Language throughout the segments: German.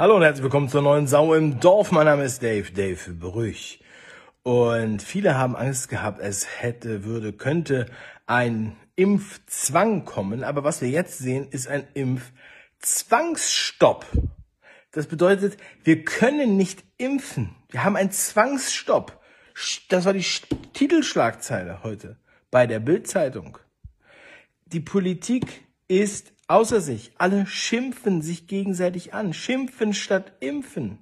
Hallo und herzlich willkommen zur neuen Sau im Dorf. Mein Name ist Dave, Dave Brüch. Und viele haben Angst gehabt, es hätte, würde, könnte ein Impfzwang kommen. Aber was wir jetzt sehen, ist ein Impfzwangsstopp. Das bedeutet, wir können nicht impfen. Wir haben einen Zwangsstopp. Das war die Titelschlagzeile heute bei der Bildzeitung. Die Politik ist außer sich. Alle schimpfen sich gegenseitig an. Schimpfen statt impfen.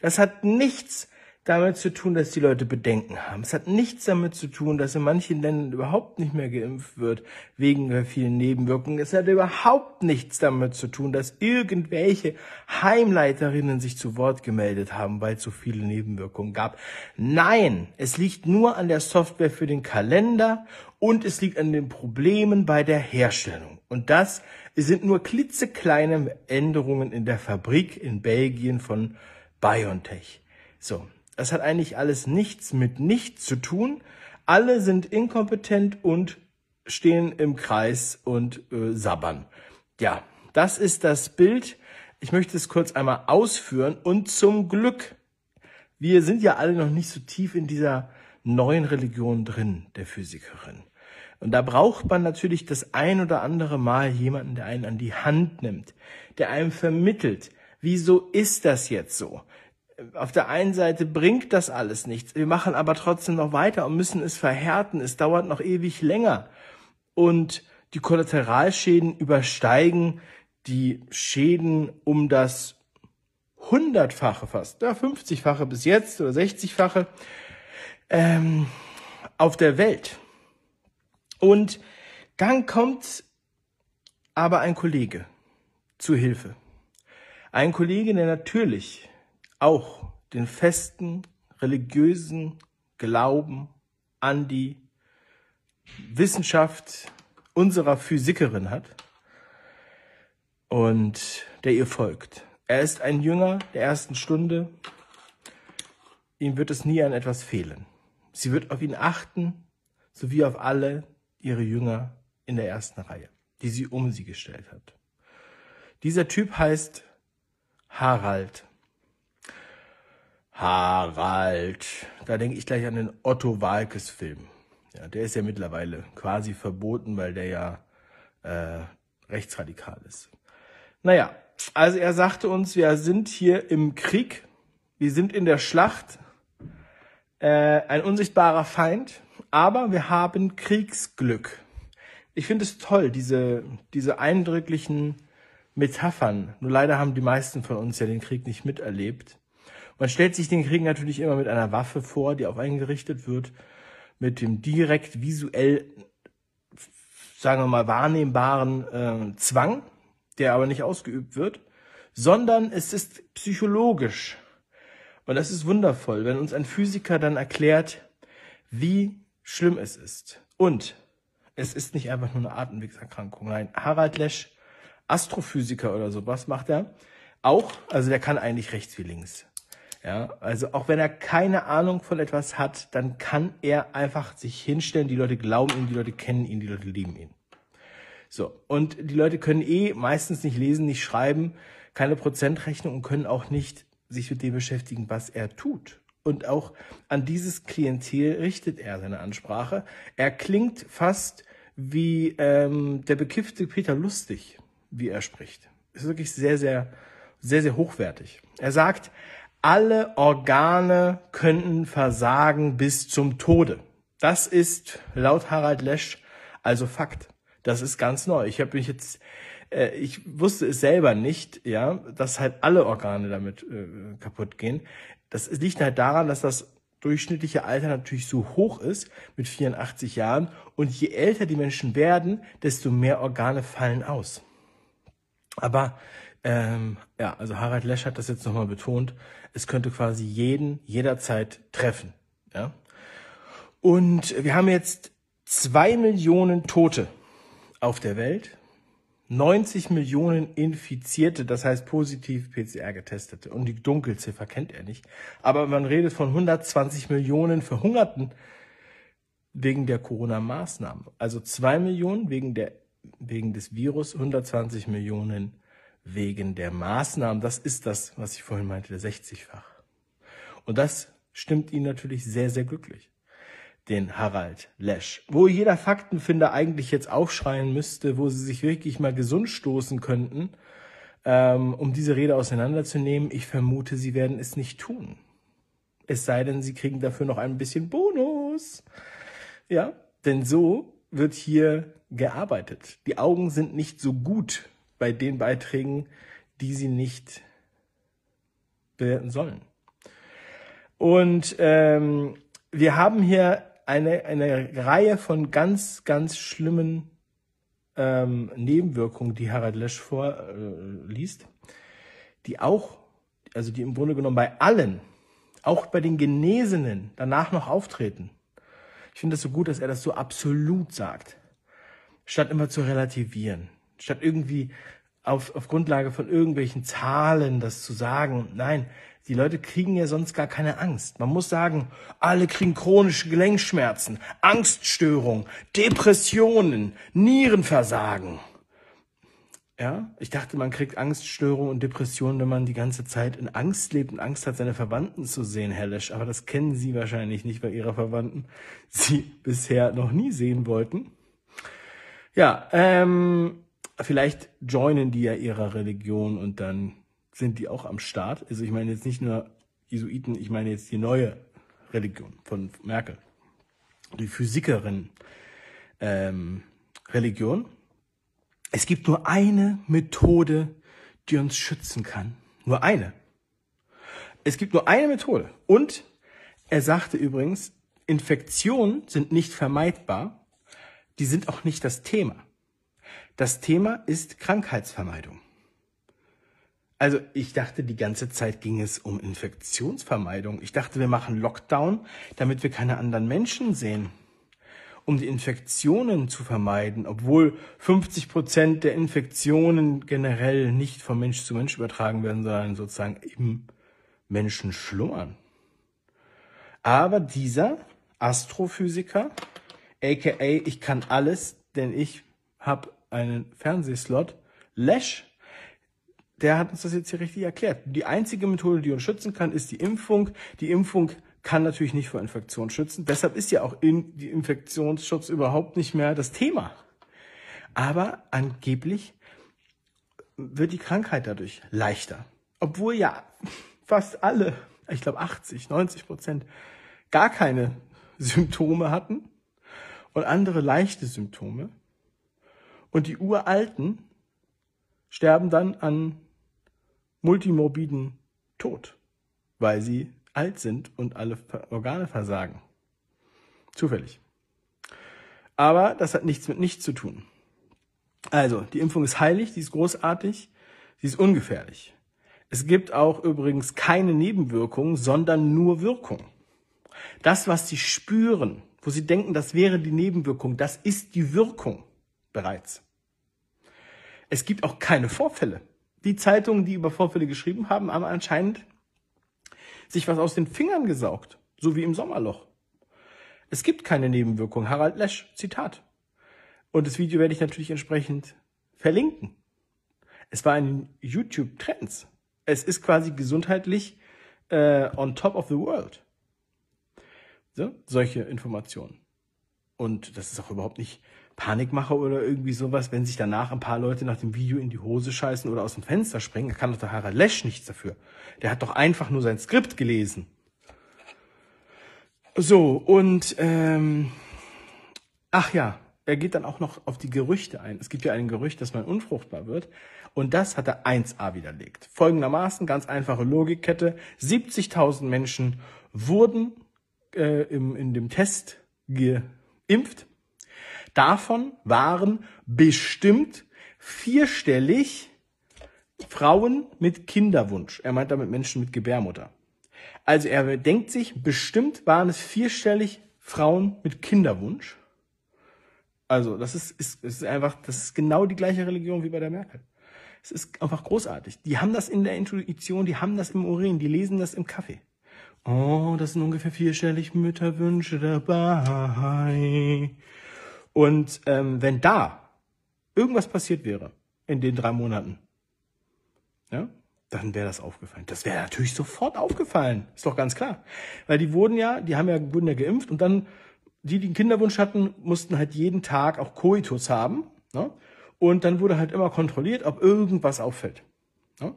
Das hat nichts damit zu tun, dass die Leute Bedenken haben. Es hat nichts damit zu tun, dass in manchen Ländern überhaupt nicht mehr geimpft wird, wegen der vielen Nebenwirkungen. Es hat überhaupt nichts damit zu tun, dass irgendwelche Heimleiterinnen sich zu Wort gemeldet haben, weil es so viele Nebenwirkungen gab. Nein, es liegt nur an der Software für den Kalender und es liegt an den Problemen bei der Herstellung. Und das sind nur klitzekleine Änderungen in der Fabrik in Belgien von BioNTech. So, das hat eigentlich alles nichts mit nichts zu tun. Alle sind inkompetent und stehen im Kreis und äh, sabbern. Ja, das ist das Bild. Ich möchte es kurz einmal ausführen und zum Glück, wir sind ja alle noch nicht so tief in dieser neuen Religion drin, der Physikerin. Und da braucht man natürlich das ein oder andere Mal jemanden, der einen an die Hand nimmt, der einem vermittelt, wieso ist das jetzt so? Auf der einen Seite bringt das alles nichts. Wir machen aber trotzdem noch weiter und müssen es verhärten. Es dauert noch ewig länger. Und die Kollateralschäden übersteigen die Schäden um das hundertfache fast, ja, 50-fache bis jetzt oder 60-fache ähm, auf der Welt. Und dann kommt aber ein Kollege zu Hilfe. Ein Kollege, der natürlich auch den festen religiösen Glauben an die Wissenschaft unserer Physikerin hat und der ihr folgt. Er ist ein Jünger der ersten Stunde. Ihm wird es nie an etwas fehlen. Sie wird auf ihn achten, sowie auf alle, ihre Jünger in der ersten Reihe, die sie um sie gestellt hat. Dieser Typ heißt Harald. Harald. Da denke ich gleich an den Otto Walkes Film. Ja, der ist ja mittlerweile quasi verboten, weil der ja äh, rechtsradikal ist. Naja, also er sagte uns, wir sind hier im Krieg, wir sind in der Schlacht, äh, ein unsichtbarer Feind, aber wir haben Kriegsglück. Ich finde es toll, diese, diese eindrücklichen Metaphern. Nur leider haben die meisten von uns ja den Krieg nicht miterlebt. Man stellt sich den Krieg natürlich immer mit einer Waffe vor, die auf einen gerichtet wird, mit dem direkt visuell, sagen wir mal, wahrnehmbaren äh, Zwang, der aber nicht ausgeübt wird, sondern es ist psychologisch. Und das ist wundervoll, wenn uns ein Physiker dann erklärt, wie schlimm es ist. Und es ist nicht einfach nur eine Atemwegserkrankung. Nein, Harald Lesch, Astrophysiker oder so, was macht er? Auch, also der kann eigentlich rechts wie links. Ja, also auch wenn er keine Ahnung von etwas hat, dann kann er einfach sich hinstellen. Die Leute glauben ihm, die Leute kennen ihn, die Leute lieben ihn. So. Und die Leute können eh meistens nicht lesen, nicht schreiben, keine Prozentrechnung und können auch nicht sich mit dem beschäftigen, was er tut. Und auch an dieses Klientel richtet er seine Ansprache. Er klingt fast wie ähm, der bekiffte Peter Lustig, wie er spricht. Ist wirklich sehr, sehr, sehr, sehr hochwertig. Er sagt, alle Organe könnten versagen bis zum Tode. Das ist laut Harald Lesch also Fakt. Das ist ganz neu. Ich habe mich jetzt, äh, ich wusste es selber nicht, ja, dass halt alle Organe damit äh, kaputt gehen. Das liegt halt daran, dass das durchschnittliche Alter natürlich so hoch ist mit 84 Jahren und je älter die Menschen werden, desto mehr Organe fallen aus. Aber ähm, ja, also Harald Lesch hat das jetzt nochmal betont, es könnte quasi jeden jederzeit treffen. Ja? Und wir haben jetzt zwei Millionen Tote auf der Welt 90 Millionen Infizierte, das heißt positiv PCR getestete. Und die Dunkelziffer kennt er nicht. Aber man redet von 120 Millionen Verhungerten wegen der Corona-Maßnahmen. Also zwei Millionen wegen der, wegen des Virus, 120 Millionen wegen der Maßnahmen. Das ist das, was ich vorhin meinte, der 60-fach. Und das stimmt ihn natürlich sehr, sehr glücklich. Den Harald Lesch. Wo jeder Faktenfinder eigentlich jetzt aufschreien müsste, wo sie sich wirklich mal gesund stoßen könnten, ähm, um diese Rede auseinanderzunehmen. Ich vermute, sie werden es nicht tun. Es sei denn, sie kriegen dafür noch ein bisschen Bonus. Ja, denn so wird hier gearbeitet. Die Augen sind nicht so gut bei den Beiträgen, die sie nicht bewerten sollen. Und ähm, wir haben hier eine, eine Reihe von ganz, ganz schlimmen ähm, Nebenwirkungen, die Harald Lesch vorliest, äh, die auch, also die im Grunde genommen bei allen, auch bei den Genesenen, danach noch auftreten. Ich finde es so gut, dass er das so absolut sagt, statt immer zu relativieren, statt irgendwie auf, auf Grundlage von irgendwelchen Zahlen das zu sagen. Nein, die Leute kriegen ja sonst gar keine Angst. Man muss sagen, alle kriegen chronische Gelenkschmerzen, Angststörungen, Depressionen, Nierenversagen. Ja, ich dachte, man kriegt Angststörungen und Depressionen, wenn man die ganze Zeit in Angst lebt und Angst hat, seine Verwandten zu sehen, Herr Lesch. Aber das kennen Sie wahrscheinlich nicht, weil Ihre Verwandten Sie bisher noch nie sehen wollten. Ja, ähm, vielleicht joinen die ja ihrer Religion und dann sind die auch am Start. Also ich meine jetzt nicht nur Jesuiten, ich meine jetzt die neue Religion von Merkel. Die Physikerin ähm, Religion. Es gibt nur eine Methode, die uns schützen kann. Nur eine. Es gibt nur eine Methode. Und er sagte übrigens, Infektionen sind nicht vermeidbar. Die sind auch nicht das Thema. Das Thema ist Krankheitsvermeidung. Also ich dachte, die ganze Zeit ging es um Infektionsvermeidung. Ich dachte, wir machen Lockdown, damit wir keine anderen Menschen sehen, um die Infektionen zu vermeiden, obwohl 50 Prozent der Infektionen generell nicht von Mensch zu Mensch übertragen werden, sondern sozusagen im Menschen schlummern. Aber dieser Astrophysiker, aka ich kann alles, denn ich habe einen Fernsehslot, Lesch, der hat uns das jetzt hier richtig erklärt. Die einzige Methode, die uns schützen kann, ist die Impfung. Die Impfung kann natürlich nicht vor Infektion schützen. Deshalb ist ja auch in die Infektionsschutz überhaupt nicht mehr das Thema. Aber angeblich wird die Krankheit dadurch leichter. Obwohl ja fast alle, ich glaube 80, 90 Prozent, gar keine Symptome hatten und andere leichte Symptome. Und die Uralten sterben dann an multimorbiden Tod, weil sie alt sind und alle Organe versagen. Zufällig. Aber das hat nichts mit nichts zu tun. Also, die Impfung ist heilig, sie ist großartig, sie ist ungefährlich. Es gibt auch übrigens keine Nebenwirkungen, sondern nur Wirkung. Das, was sie spüren, wo sie denken, das wäre die Nebenwirkung, das ist die Wirkung bereits. Es gibt auch keine Vorfälle. Die Zeitungen, die über Vorfälle geschrieben haben, haben anscheinend sich was aus den Fingern gesaugt, so wie im Sommerloch. Es gibt keine Nebenwirkung. Harald Lesch, Zitat. Und das Video werde ich natürlich entsprechend verlinken. Es war ein YouTube Trends. Es ist quasi gesundheitlich äh, on top of the world. So, solche Informationen. Und das ist auch überhaupt nicht Panikmache oder irgendwie sowas, wenn sich danach ein paar Leute nach dem Video in die Hose scheißen oder aus dem Fenster springen, da kann doch der Harald Lesch nichts dafür. Der hat doch einfach nur sein Skript gelesen. So, und ähm, ach ja, er geht dann auch noch auf die Gerüchte ein. Es gibt ja ein Gerücht, dass man unfruchtbar wird. Und das hat er 1a widerlegt. Folgendermaßen, ganz einfache Logikkette. 70.000 Menschen wurden äh, im, in dem Test geimpft Davon waren bestimmt vierstellig Frauen mit Kinderwunsch. Er meint damit Menschen mit Gebärmutter. Also er denkt sich, bestimmt waren es vierstellig Frauen mit Kinderwunsch. Also das ist, ist, ist einfach, das ist genau die gleiche Religion wie bei der Merkel. Es ist einfach großartig. Die haben das in der Intuition, die haben das im Urin, die lesen das im Kaffee. Oh, das sind ungefähr vierstellig Mütterwünsche dabei. Und ähm, wenn da irgendwas passiert wäre in den drei Monaten, ja, dann wäre das aufgefallen. Das wäre natürlich sofort aufgefallen. Ist doch ganz klar. Weil die wurden ja, die haben ja, wurden ja geimpft und dann, die, die einen Kinderwunsch hatten, mussten halt jeden Tag auch Koitus haben. Ne? Und dann wurde halt immer kontrolliert, ob irgendwas auffällt. Ne?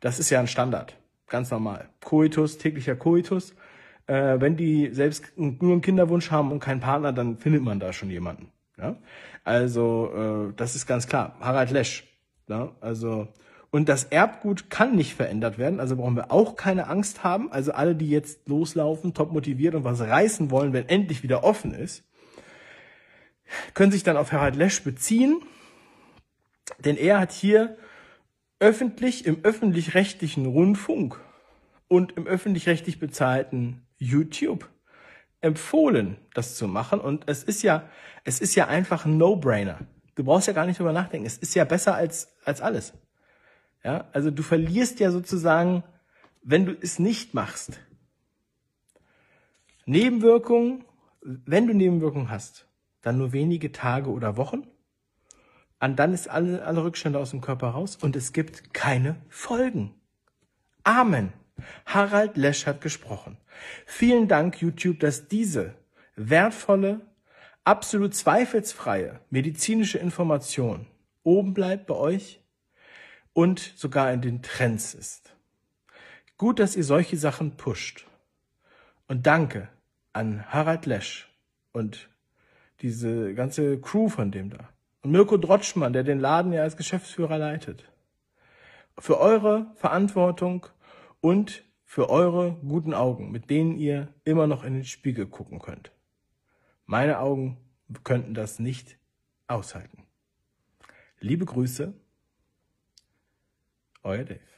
Das ist ja ein Standard. Ganz normal. Koitus, täglicher Koitus. Äh, wenn die selbst nur einen Kinderwunsch haben und keinen Partner, dann findet man da schon jemanden. Ja? Also, äh, das ist ganz klar. Harald Lesch. Ja? Also, und das Erbgut kann nicht verändert werden, also brauchen wir auch keine Angst haben. Also alle, die jetzt loslaufen, top motiviert und was reißen wollen, wenn endlich wieder offen ist, können sich dann auf Harald Lesch beziehen, denn er hat hier öffentlich im öffentlich-rechtlichen Rundfunk und im öffentlich-rechtlich bezahlten YouTube empfohlen, das zu machen. Und es ist ja, es ist ja einfach ein No-Brainer. Du brauchst ja gar nicht drüber nachdenken. Es ist ja besser als, als alles. Ja, also du verlierst ja sozusagen, wenn du es nicht machst. Nebenwirkungen, wenn du Nebenwirkungen hast, dann nur wenige Tage oder Wochen. Und dann ist alle, alle Rückstände aus dem Körper raus und es gibt keine Folgen. Amen. Harald Lesch hat gesprochen. Vielen Dank, YouTube, dass diese wertvolle, absolut zweifelsfreie medizinische Information oben bleibt bei euch und sogar in den Trends ist. Gut, dass ihr solche Sachen pusht. Und danke an Harald Lesch und diese ganze Crew von dem da. Und Mirko Drotschmann, der den Laden ja als Geschäftsführer leitet. Für eure Verantwortung und für eure guten Augen, mit denen ihr immer noch in den Spiegel gucken könnt. Meine Augen könnten das nicht aushalten. Liebe Grüße, euer Dave.